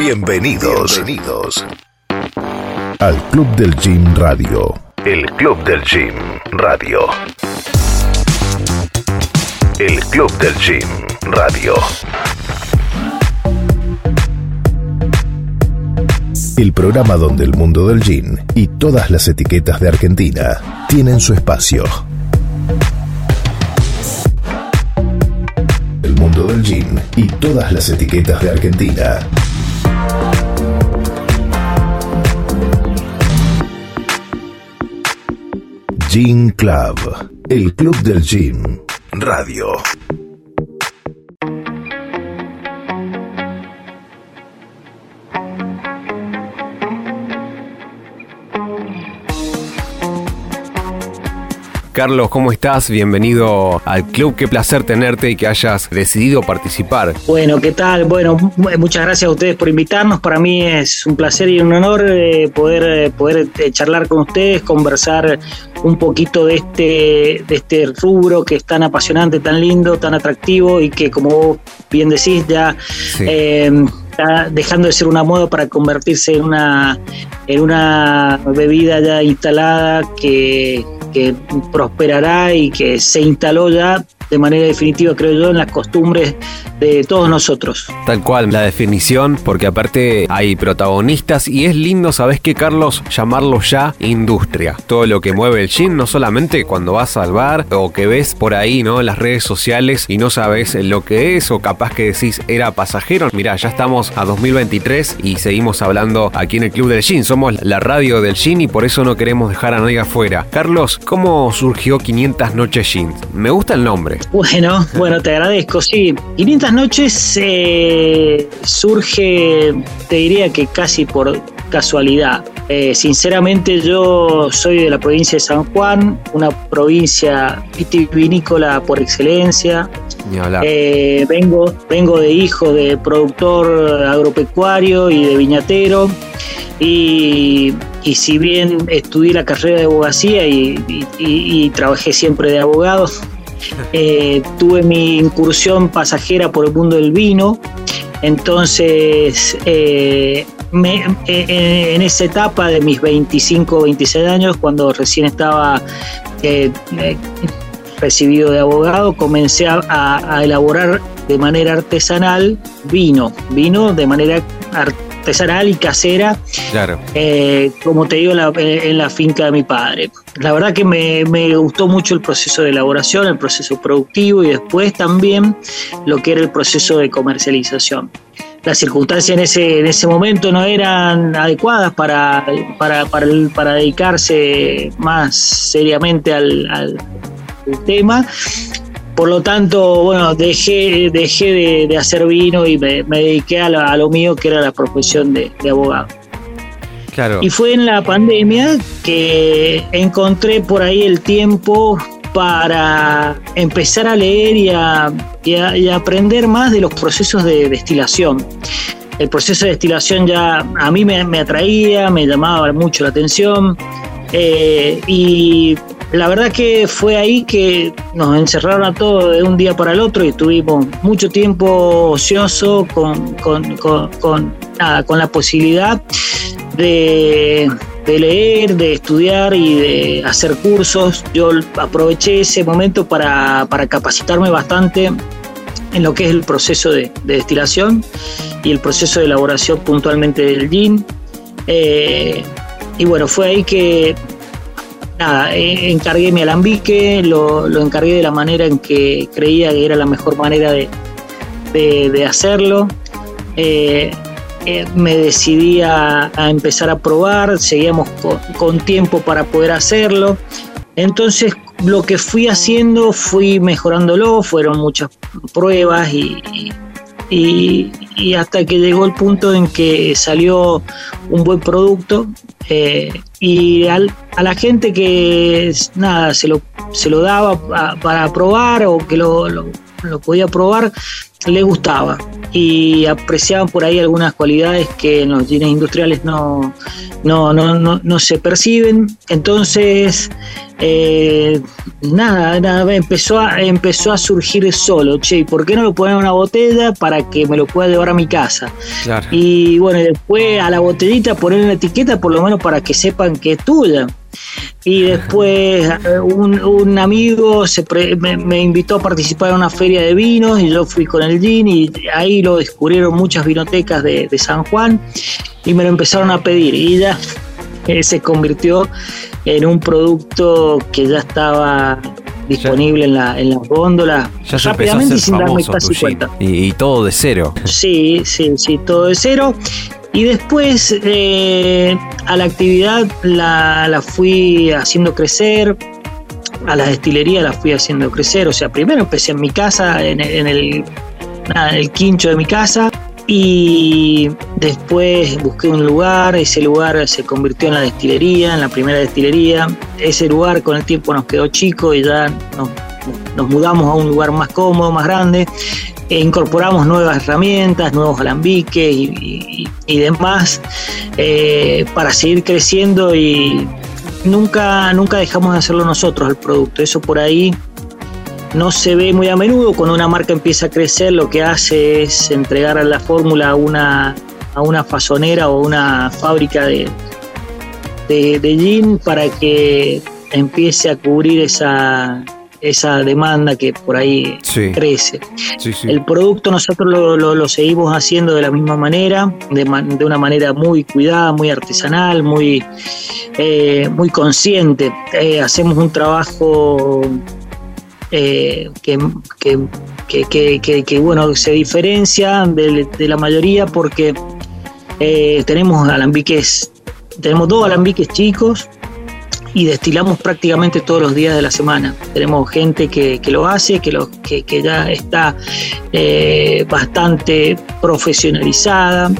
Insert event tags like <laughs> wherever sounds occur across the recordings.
Bienvenidos. Bienvenidos al Club del Gym Radio. El Club del Gym Radio. El Club del Gym Radio. El programa donde el mundo del gym y todas las etiquetas de Argentina tienen su espacio. El mundo del gym y todas las etiquetas de Argentina. Gym Club, el club del gym, radio. Carlos, ¿cómo estás? Bienvenido al club. Qué placer tenerte y que hayas decidido participar. Bueno, ¿qué tal? Bueno, muchas gracias a ustedes por invitarnos. Para mí es un placer y un honor eh, poder, eh, poder eh, charlar con ustedes, conversar un poquito de este, de este rubro que es tan apasionante, tan lindo, tan atractivo y que, como vos bien decís, ya está dejando de ser una moda para convertirse en una, en una bebida ya instalada que que prosperará y que se instaló ya de manera definitiva, creo yo, en las costumbres de todos nosotros. Tal cual, la definición, porque aparte hay protagonistas y es lindo, ¿sabes qué, Carlos? Llamarlo ya industria. Todo lo que mueve el gym, no solamente cuando vas al bar o que ves por ahí, ¿no? Las redes sociales y no sabes lo que es o capaz que decís era pasajero. Mirá, ya estamos a 2023 y seguimos hablando aquí en el Club del Gym. Somos la radio del gym y por eso no queremos dejar a nadie afuera. Carlos, ¿cómo surgió 500 Noches Gym? Me gusta el nombre. Bueno, <laughs> bueno, te agradezco. Sí, 500 noches eh, surge, te diría que casi por casualidad. Eh, sinceramente yo soy de la provincia de San Juan, una provincia vitivinícola por excelencia. Eh, vengo, vengo de hijo de productor agropecuario y de viñatero. Y, si bien estudié la carrera de abogacía y trabajé siempre de abogado, eh, tuve mi incursión pasajera por el mundo del vino, entonces eh, eh, en esa etapa de mis 25 o 26 años, cuando recién estaba recibido de abogado, comencé a, elaborar de manera artesanal vino, vino de manera artesanal artesanal y casera, claro. Eh, como te digo, en la, finca de mi padre. La verdad que me, gustó mucho el proceso de elaboración, el proceso productivo y después también lo que era el proceso de comercialización. Las circunstancias en ese, en ese momento no eran adecuadas para, para, para, dedicarse más seriamente al, al tema por lo tanto, bueno, dejé, dejé de, hacer vino y me, dediqué a lo, mío, que era la profesión de, abogado. Claro. Y fue en la pandemia que encontré por ahí el tiempo para empezar a leer y a, aprender más de los procesos de destilación. El proceso de destilación ya a mí me, atraía, me llamaba mucho la atención eh, y la verdad que fue ahí que nos encerraron a todos de un día para el otro y tuvimos mucho tiempo ocioso con, con, la posibilidad de, leer, de estudiar y de hacer cursos. Yo aproveché ese momento para, capacitarme bastante en lo que es el proceso de, destilación y el proceso de elaboración puntualmente del gin. Eh, y bueno, fue ahí que nada, eh, encargué mi alambique, lo, encargué de la manera en que creía que era la mejor manera de, hacerlo. Eh, eh, me decidí a, empezar a probar, seguíamos con, tiempo para poder hacerlo. Entonces lo que fui haciendo, fui mejorándolo, fueron muchas pruebas y, hasta que llegó el punto en que salió un buen producto eh, y a la gente que nada se lo, se lo daba para probar o que lo, podía probar le gustaba y apreciaban por ahí algunas cualidades que en los jeans industriales no, no, no, no, se perciben. Entonces eh, nada, nada, empezó a, empezó a surgir solo. Che, ¿por qué no lo ponen en una botella para que me lo pueda llevar a mi casa? Y bueno, después a la botellita poner una etiqueta por lo menos para que sepan que es tuya. Y después eh, un, amigo se me, invitó a participar en una feria de vinos y yo fui con el gin y ahí lo descubrieron muchas vinotecas de, de San Juan y me lo empezaron a pedir y ya se convirtió en un producto que ya estaba disponible en, la, en las góndolas ya rápidamente sin darme casi cuenta. Y, todo de cero. Sí, sí, sí, todo de cero. Y después eh, a la actividad la, la, fui haciendo crecer, a la destilería la fui haciendo crecer. O sea, primero empecé en mi casa, en, en el, en el quincho de mi casa, y después busqué un lugar, ese lugar se convirtió en la destilería, en la primera destilería. Ese lugar con el tiempo nos quedó chico y ya nos, mudamos a un lugar más cómodo, más grande. E incorporamos nuevas herramientas, nuevos alambiques y, demás eh, para seguir creciendo y nunca, nunca dejamos de hacerlo nosotros el producto. Eso por ahí no se ve muy a menudo. Cuando una marca empieza a crecer, lo que hace es entregar a la fórmula a una, a una fasonera o una fábrica de, de, gin para que empiece a cubrir esa, esa demanda que por ahí crece. El producto nosotros lo, seguimos haciendo de la misma manera, de, de una manera muy cuidada, muy artesanal, muy, eh, muy consciente. Eh, hacemos un trabajo eh, que, que, bueno, se diferencia de, la mayoría porque eh, tenemos alambiques, tenemos dos alambiques chicos y destilamos prácticamente todos los días de la semana. Tenemos gente que, lo hace, que, lo, que, ya está eh, bastante profesionalizada,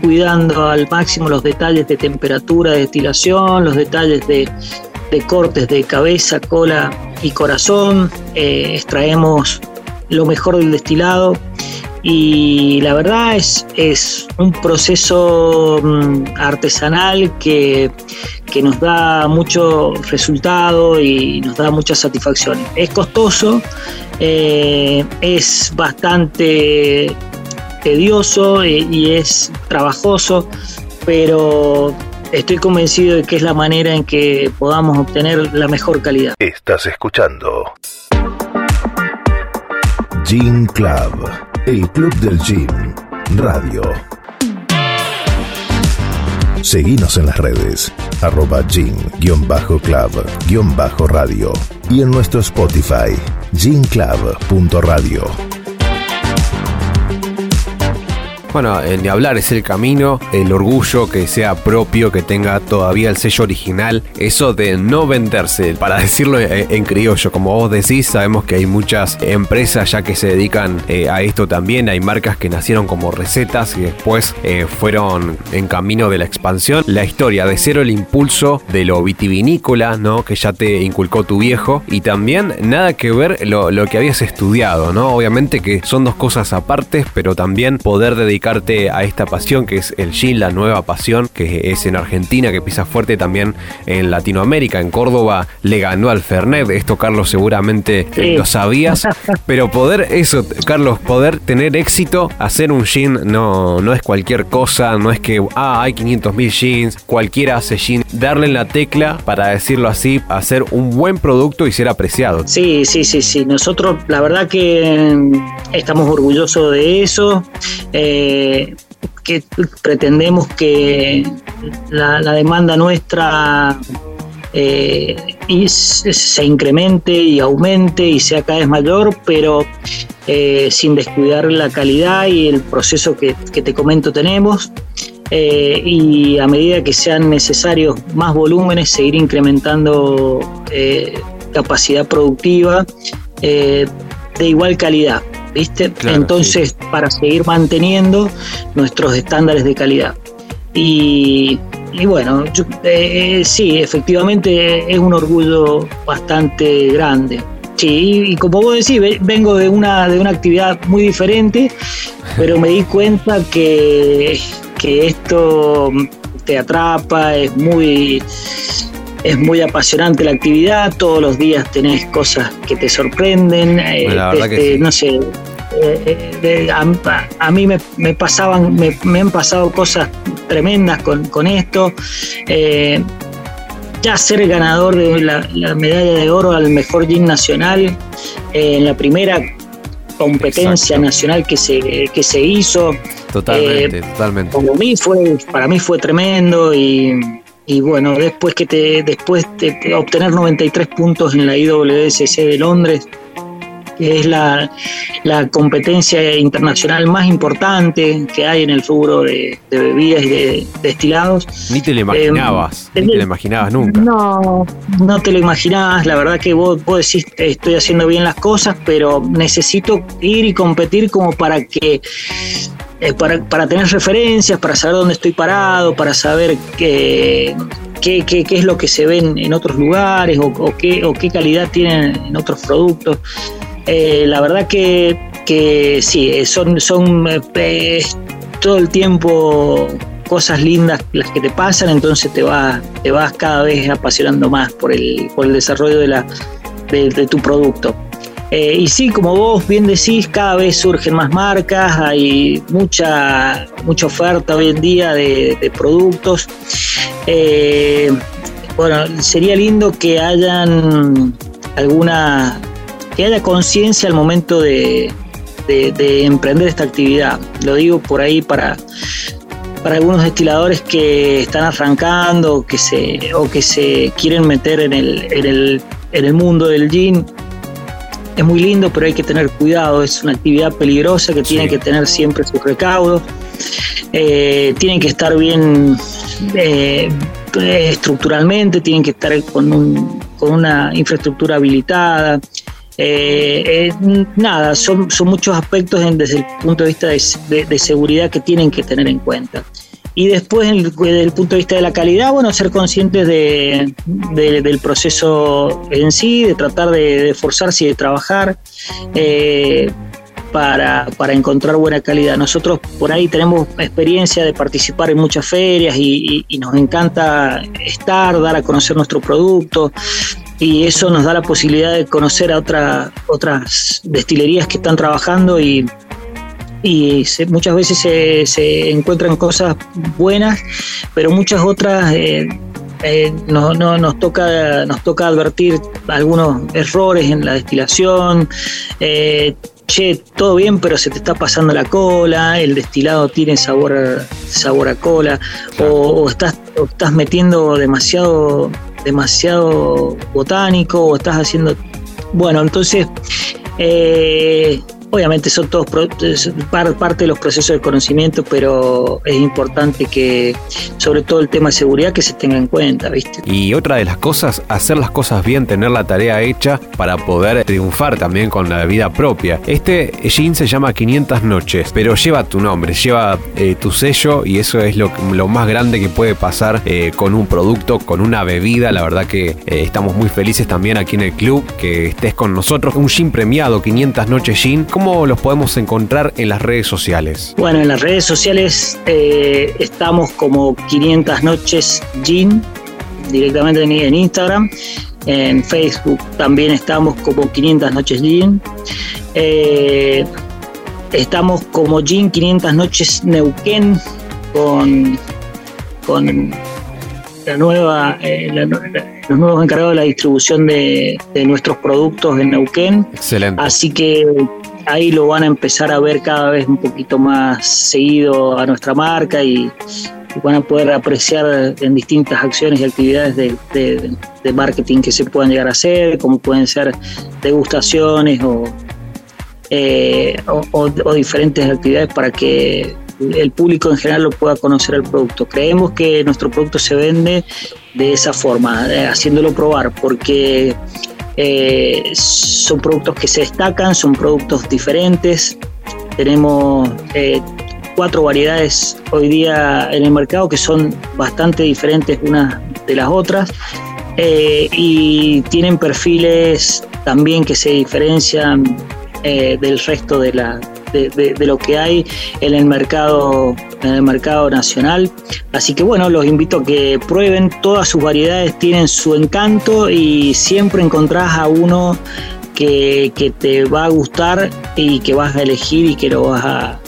cuidando al máximo los detalles de temperatura de destilación, los detalles de, de cortes de cabeza, cola y corazón. Eh, extraemos lo mejor del destilado y la verdad es, es un proceso mm, artesanal que, nos da mucho resultado y nos da mucha satisfacción. Es costoso, eh, es bastante tedioso eh, y es trabajoso, pero estoy convencido de que es la manera en que podamos obtener la mejor calidad. Estás escuchando Gym Club, el club del gym, radio. Seguinos en las redes, arroba gym-club-radio y en nuestro Spotify, gymclub.radio. Bueno, ni hablar, es el camino, el orgullo que sea propio, que tenga todavía el sello original, eso de no venderse, para <laughs> decirlo en criollo, como vos decís, sabemos que hay muchas empresas ya que se dedican eh, a esto también, hay marcas que nacieron como recetas y después eh, fueron en camino de la expansión. La historia de cero el impulso de lo vitivinícola, ¿no? Que ya te inculcó tu viejo y también nada que ver lo, lo que habías estudiado, ¿no? Obviamente que son dos cosas aparte, pero también poder dedicar dedicarte a esta pasión que es el gin, la nueva pasión que es en Argentina, que pisa fuerte también en Latinoamérica. En Córdoba le ganó al Fernet. Esto, Carlos, seguramente lo sabías. <laughs> Pero poder, eso, Carlos, poder tener éxito, hacer un gin no, no es cualquier cosa, no es que, ah, hay 500 mil jeans, cualquiera hace gin. Darle en la tecla, para decirlo así, hacer un buen producto y ser apreciado. Sí, sí, sí, sí. Nosotros, la verdad que mm, estamos orgullosos de eso. Eh, que pretendemos que la, demanda nuestra eh, se incremente y aumente y sea cada vez mayor, pero eh, sin descuidar la calidad y el proceso que, te comento tenemos. Eh, y a medida que sean necesarios más volúmenes, seguir incrementando capacidad productiva de igual calidad. ¿Viste? Entonces, para seguir manteniendo nuestros estándares de calidad. Y, bueno, eh, sí, efectivamente es un orgullo bastante grande. Sí, y, como vos decís, vengo de una, de una actividad muy diferente, pero me di cuenta que, que esto te atrapa, es muy es muy apasionante la actividad, todos los días tenés cosas que te sorprenden, este, no sé, a, mí me, pasaban, me, han pasado cosas tremendas con, esto. ya ser ganador de la, medalla de oro al mejor gym nacional en la primera competencia nacional que se, que se hizo. Totalmente, totalmente. Para mí fue, para mí fue tremendo y, y bueno, después que te, después de obtener 93 puntos en la IWSC de Londres, que es la, competencia internacional más importante que hay en el rubro de, bebidas y de destilados. Ni te lo imaginabas, ni te lo imaginabas nunca. No, no te lo imaginabas, la verdad que vos, vos decís estoy haciendo bien las cosas, pero necesito ir y competir como para que eh, para, tener referencias, para saber dónde estoy parado, para saber qué, qué, qué, es lo que se ve en, otros lugares o, qué, o qué calidad tienen en otros productos. Eh, la verdad que, que sí, eh, son, son todo el tiempo cosas lindas las que te pasan, entonces te vas, te vas cada vez apasionando más por el, por el desarrollo de, la, de, tu producto. Y sí, como vos bien decís, cada vez surgen más marcas, hay mucha, mucha oferta hoy en día de, productos. bueno, sería lindo que hayan alguna que haya conciencia al momento de, emprender esta actividad. Lo digo por ahí para, para algunos destiladores que están arrancando que se, o que se quieren meter en el, en el, mundo del gin. Es muy lindo, pero hay que tener cuidado. Es una actividad peligrosa que tiene que tener siempre sus recaudos. Eh, tienen que estar bien eh, estructuralmente, tienen que estar con, con una infraestructura habilitada. Eh, eh, nada, son, son muchos aspectos desde el punto de vista de, seguridad que tienen que tener en cuenta. Y después, desde el punto de vista de la calidad, bueno, ser conscientes de, del proceso en sí, de tratar de, esforzarse y de trabajar eh, para, para, encontrar buena calidad. Nosotros por ahí tenemos experiencia de participar en muchas ferias y, y nos encanta estar, dar a conocer nuestro producto y eso nos da la posibilidad de conocer a otra, otras destilerías que están trabajando y, y muchas veces se, se, encuentran cosas buenas, pero muchas otras eh, eh, no, nos, toca, nos toca advertir algunos errores en la destilación. Eh, che, todo bien, pero se te está pasando la cola, el destilado tiene sabor, sabor a cola, o, estás, o estás metiendo demasiado demasiado botánico o estás haciendo... Bueno, entonces, eh, obviamente son todos parte de los procesos de conocimiento, pero es importante que, sobre todo el tema de seguridad, que se tenga en cuenta, ¿viste? Y otra de las cosas, hacer las cosas bien, tener la tarea hecha para poder triunfar también con la vida propia. Este jean se llama 500 noches, pero lleva tu nombre, lleva eh, tu sello y eso es lo, más grande que puede pasar eh, con un producto, con una bebida. La verdad que eh, estamos muy felices también aquí en el club que estés con nosotros. Un jean premiado, 500 noches jean. ¿Cómo los podemos encontrar en las redes sociales? Bueno, en las redes sociales estamos como 500 noches jean directamente en Instagram. En Facebook también estamos como 500 noches Jean. Eh, estamos como Jean 500 noches Neuquén con, con la nueva, eh, los nuevos encargados de la distribución de, nuestros productos en Neuquén. Excelente. Así que ahí lo van a empezar a ver cada vez un poquito más seguido a nuestra marca y, van a poder apreciar en distintas acciones y actividades de, marketing que se puedan llegar a hacer, como pueden ser degustaciones eh, o, diferentes actividades para que el público en general lo pueda conocer el producto. Creemos que nuestro producto se vende de esa forma, eh, haciéndolo probar, porque eh, son productos que se destacan, son productos diferentes. Tenemos cuatro variedades hoy día en el mercado que son bastante diferentes unas de las otras eh, y tienen perfiles también que se diferencian eh, del resto de, la, de, lo que hay en el mercado en el mercado nacional. Así que bueno, los invito a que prueben, todas sus variedades tienen su encanto y siempre encontrás a uno que, que te va a gustar y que vas a elegir y que lo vas a,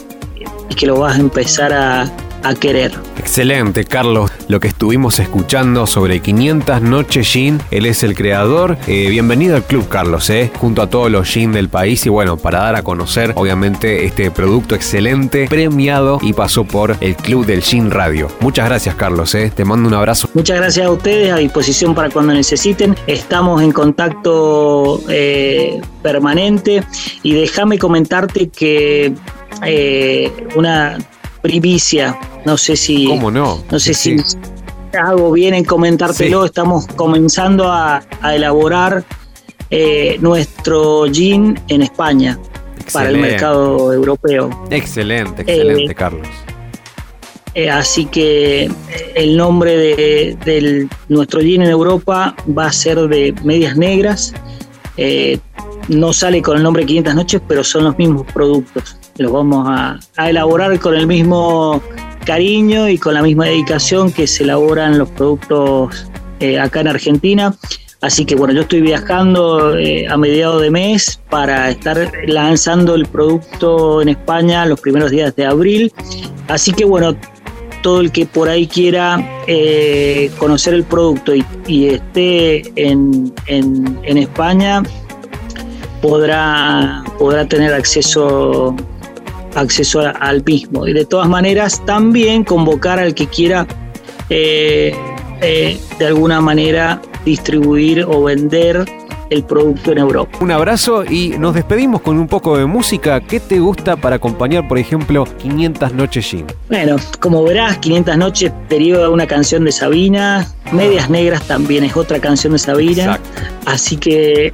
y que lo vas a empezar a, a querer. Excelente, Carlos. Lo que estuvimos escuchando sobre 500 Noches Gin, él es el creador. Eh, bienvenido al club, Carlos, eh, junto a todos los gin del país. Y bueno, para dar a conocer, obviamente, este producto excelente, premiado y pasó por el Club del Gin Radio. Muchas gracias, Carlos. Eh. Te mando un abrazo. Muchas gracias a ustedes, a disposición para cuando necesiten. Estamos en contacto eh, permanente y déjame comentarte que una primicia. No sé si. ¿Cómo no? No sé si hago bien en comentártelo. Estamos comenzando a, elaborar eh, nuestro gin en España para el mercado europeo. Excelente, excelente, eh, Carlos. Eh, así que el nombre de, de, nuestro gin en Europa va a ser de medias negras. no sale con el nombre 500 noches, pero son los mismos productos los vamos a, elaborar con el mismo cariño y con la misma dedicación que se elaboran los productos eh, acá en Argentina. Así que bueno, yo estoy viajando eh, a mediados de mes para estar lanzando el producto en España los primeros días de abril. Así que bueno, todo el que por ahí quiera eh, conocer el producto y, esté en, en, España podrá, podrá tener acceso acceso al mismo. Y de todas maneras, también convocar al que quiera eh, eh, de alguna manera distribuir o vender el producto en Europa. Un abrazo y nos despedimos con un poco de música. ¿Qué te gusta para acompañar, por ejemplo, 500 Noches Gin? Bueno, como verás, 500 Noches deriva una canción de Sabina. Medias Negras también es otra canción de Sabina. Así que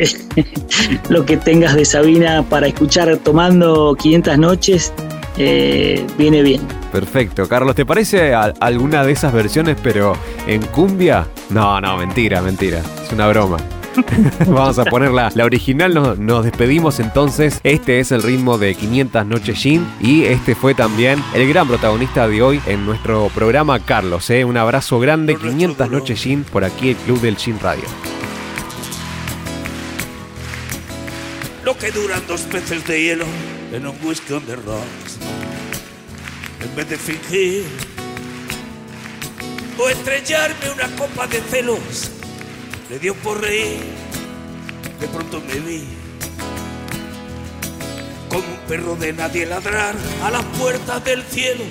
<laughs> lo que tengas de Sabina para escuchar tomando 500 Noches eh, viene bien. Perfecto. Carlos, ¿te parece alguna de esas versiones, pero en cumbia? No, no, mentira, mentira. Es una broma. <laughs> Vamos a poner la, original. Nos, despedimos entonces. Este es el ritmo de 500 Noches Gin. Y este fue también el gran protagonista de hoy en nuestro programa, Carlos. ¿eh? Un abrazo grande. 500 Noches Gin por aquí, el Club del Gin Radio. Lo que duran dos peces de hielo en un whisky on the rocks. En vez de fingir o estrellarme una copa de celos le dio por reír. De pronto me vi como un perro de nadie ladrar a las puertas del cielo.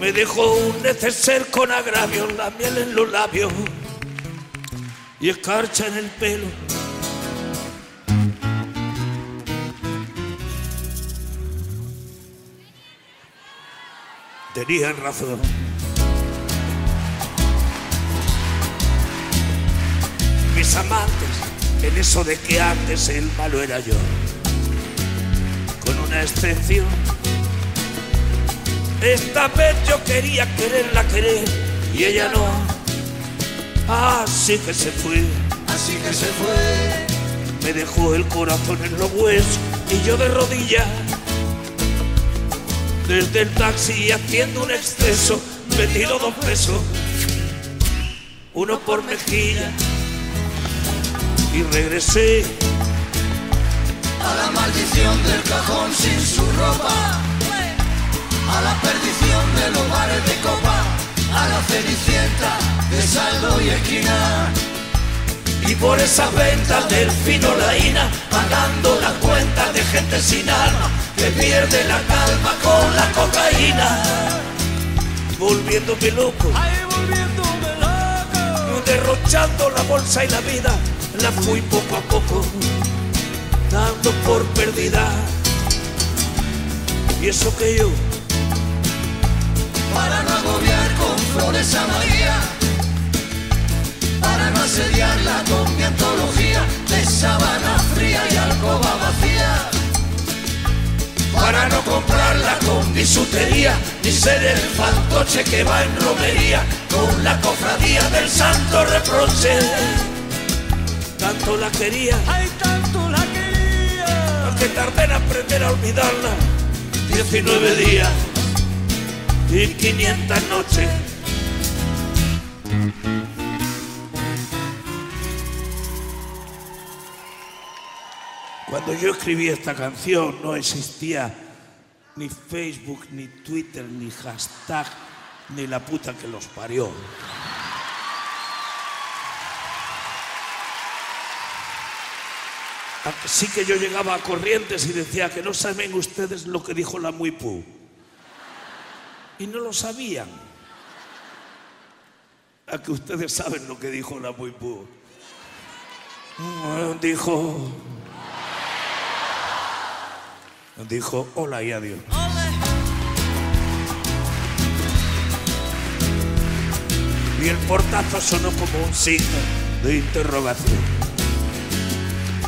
Me dejó un neceser con agravios, la miel en los labios y escarcha en el pelo. Tenían razón. Mis amantes en eso de que antes el malo era yo. Con una excepción. Esta vez yo quería quererla querer y ella no. Así que se fue. Así que se fue. Me dejó el corazón en los huesos y yo de rodillas. Desde el taxi haciendo un exceso, me tiro dos pesos. Uno por mejilla y regresé. A la maldición del cajón sin su ropa, a la perdición de los bares de copa, a la cenicienta de saldo y esquina. Y por esas ventas del fino laína, pagando las cuentas de gente sin alma, que pierde la calma con la cocaína. Volviéndome loco, Ay, volviéndome loco, derrochando la bolsa y la vida la fui poco a poco dando por perdida. Y eso que yo, para no agobiar con flores a María, para no asediarla con mi antología de sábana fría y alcoba vacía. Para no comprarla con bisutería, ni ser el fantoche que va en romería con la cofradía del santo reproche tanto la quería, ay tanto la quería, que tardé en aprender a olvidarla. 19 días y 500 noches. Cuando yo escribí esta canción no existía ni Facebook, ni Twitter, ni hashtag, ni la puta que los parió. Así que yo llegaba a Corrientes y decía que no saben ustedes lo que dijo la Muipú. Y no lo sabían. A que ustedes saben lo que dijo la Muipú. Dijo. Dijo hola y adiós. Y el portazo sonó como un signo de interrogación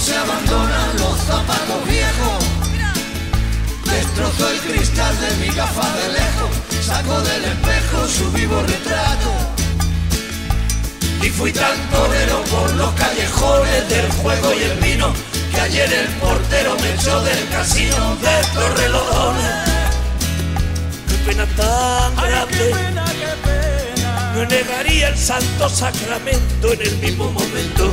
Se abandonan los zapatos viejos. Destrozó el cristal de mi gafa de lejos, sacó del espejo su vivo retrato. Y fui tan torero por los callejones del juego y el vino, que ayer el portero me echó del casino de Torrelodones. Qué pena tan grande. No negaría el santo sacramento en el mismo momento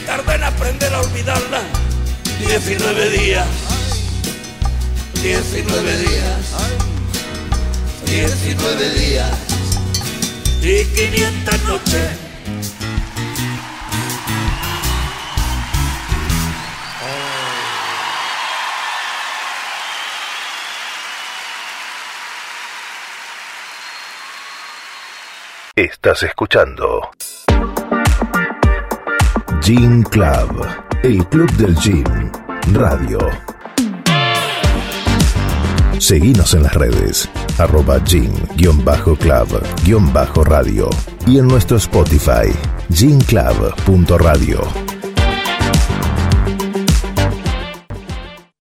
que en aprender a olvidarla. 19 días, 19 días, 19 días y 500 noches. Estás escuchando Gym Club, el club del gym, radio. Seguinos en las redes, arroba gym-club-radio y en nuestro Spotify, gymclub.radio.